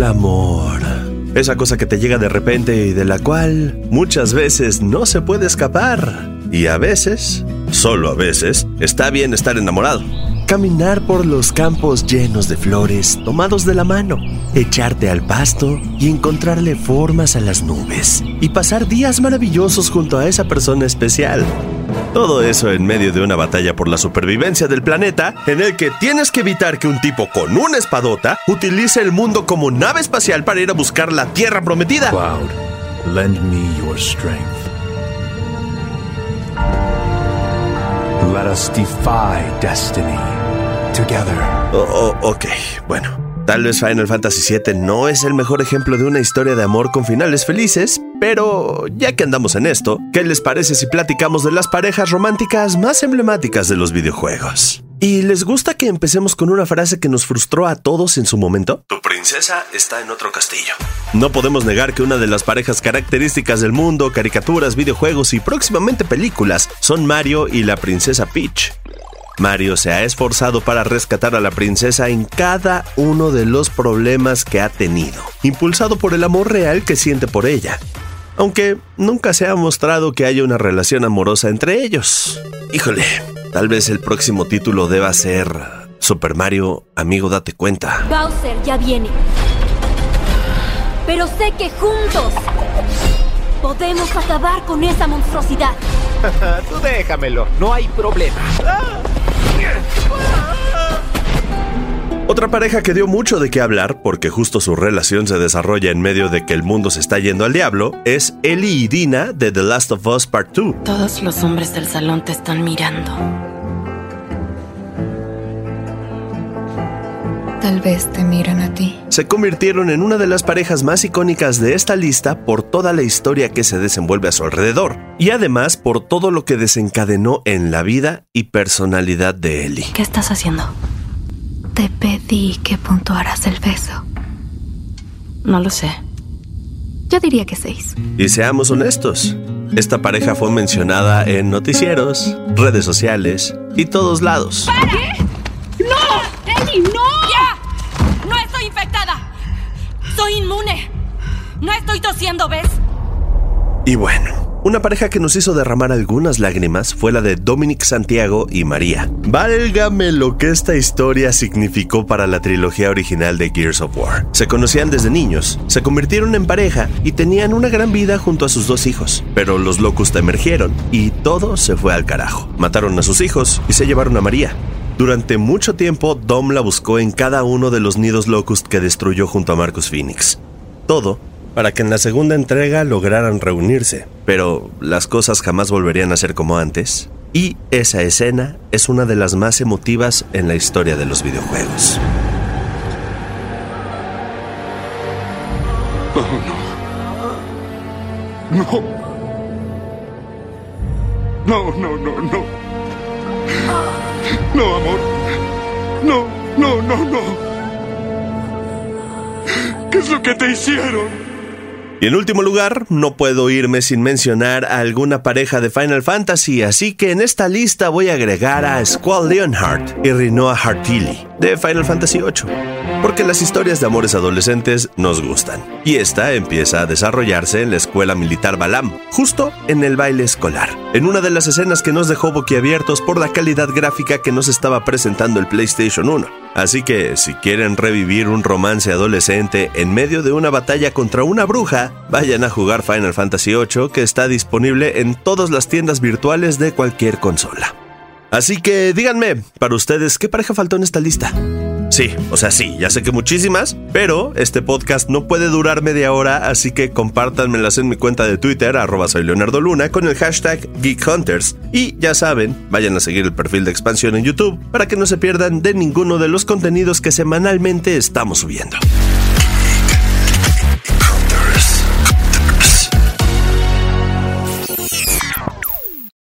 amor. Esa cosa que te llega de repente y de la cual muchas veces no se puede escapar. Y a veces, solo a veces, está bien estar enamorado. Caminar por los campos llenos de flores, tomados de la mano, echarte al pasto y encontrarle formas a las nubes, y pasar días maravillosos junto a esa persona especial. Todo eso en medio de una batalla por la supervivencia del planeta, en el que tienes que evitar que un tipo con una espadota utilice el mundo como nave espacial para ir a buscar la Tierra prometida. Cloud, lend me your strength. Let us defy destiny together. Oh, oh, ok, bueno. Tal vez Final Fantasy VII no es el mejor ejemplo de una historia de amor con finales felices, pero ya que andamos en esto, ¿qué les parece si platicamos de las parejas románticas más emblemáticas de los videojuegos? ¿Y les gusta que empecemos con una frase que nos frustró a todos en su momento? Tu princesa está en otro castillo. No podemos negar que una de las parejas características del mundo, caricaturas, videojuegos y próximamente películas son Mario y la princesa Peach. Mario se ha esforzado para rescatar a la princesa en cada uno de los problemas que ha tenido, impulsado por el amor real que siente por ella. Aunque nunca se ha mostrado que haya una relación amorosa entre ellos. Híjole, tal vez el próximo título deba ser Super Mario, amigo, date cuenta. Bowser ya viene. Pero sé que juntos podemos acabar con esa monstruosidad. Tú déjamelo, no hay problema. Otra pareja que dio mucho de qué hablar, porque justo su relación se desarrolla en medio de que el mundo se está yendo al diablo, es Ellie y Dina de The Last of Us Part 2. Todos los hombres del salón te están mirando. Tal vez te miran a ti. Se convirtieron en una de las parejas más icónicas de esta lista por toda la historia que se desenvuelve a su alrededor, y además por todo lo que desencadenó en la vida y personalidad de Ellie. ¿Qué estás haciendo? Te pedí que puntuaras el beso. No lo sé. Yo diría que seis. Y seamos honestos, esta pareja fue mencionada en noticieros, redes sociales y todos lados. ¡No! ¡Ellie, no! ¡Ya! ¡No estoy infectada! ¡Soy inmune! ¡No estoy tosiendo, ¿ves? Y bueno, una pareja que nos hizo derramar algunas lágrimas fue la de Dominic Santiago y María. Válgame lo que esta historia significó para la trilogía original de Gears of War. Se conocían desde niños, se convirtieron en pareja y tenían una gran vida junto a sus dos hijos. Pero los Locust emergieron y todo se fue al carajo. Mataron a sus hijos y se llevaron a María. Durante mucho tiempo, Dom la buscó en cada uno de los nidos Locust que destruyó junto a Marcus Phoenix. Todo para que en la segunda entrega lograran reunirse, pero las cosas jamás volverían a ser como antes, y esa escena es una de las más emotivas en la historia de los videojuegos. No. No, no, no, no. No, amor. No, no, no, no. ¿Qué es lo que te hicieron? Y en último lugar, no puedo irme sin mencionar a alguna pareja de Final Fantasy, así que en esta lista voy a agregar a Squall Leonhardt y Rinoa Hartili de Final Fantasy VIII, porque las historias de amores adolescentes nos gustan. Y esta empieza a desarrollarse en la escuela militar Balam, justo en el baile escolar, en una de las escenas que nos dejó boquiabiertos por la calidad gráfica que nos estaba presentando el PlayStation 1. Así que si quieren revivir un romance adolescente en medio de una batalla contra una bruja, vayan a jugar Final Fantasy VIII que está disponible en todas las tiendas virtuales de cualquier consola. Así que díganme, para ustedes, ¿qué pareja faltó en esta lista? Sí, o sea, sí, ya sé que muchísimas, pero este podcast no puede durar media hora, así que compártanmelas en mi cuenta de Twitter, arroba soy Leonardo Luna, con el hashtag Geek Hunters. Y ya saben, vayan a seguir el perfil de expansión en YouTube para que no se pierdan de ninguno de los contenidos que semanalmente estamos subiendo.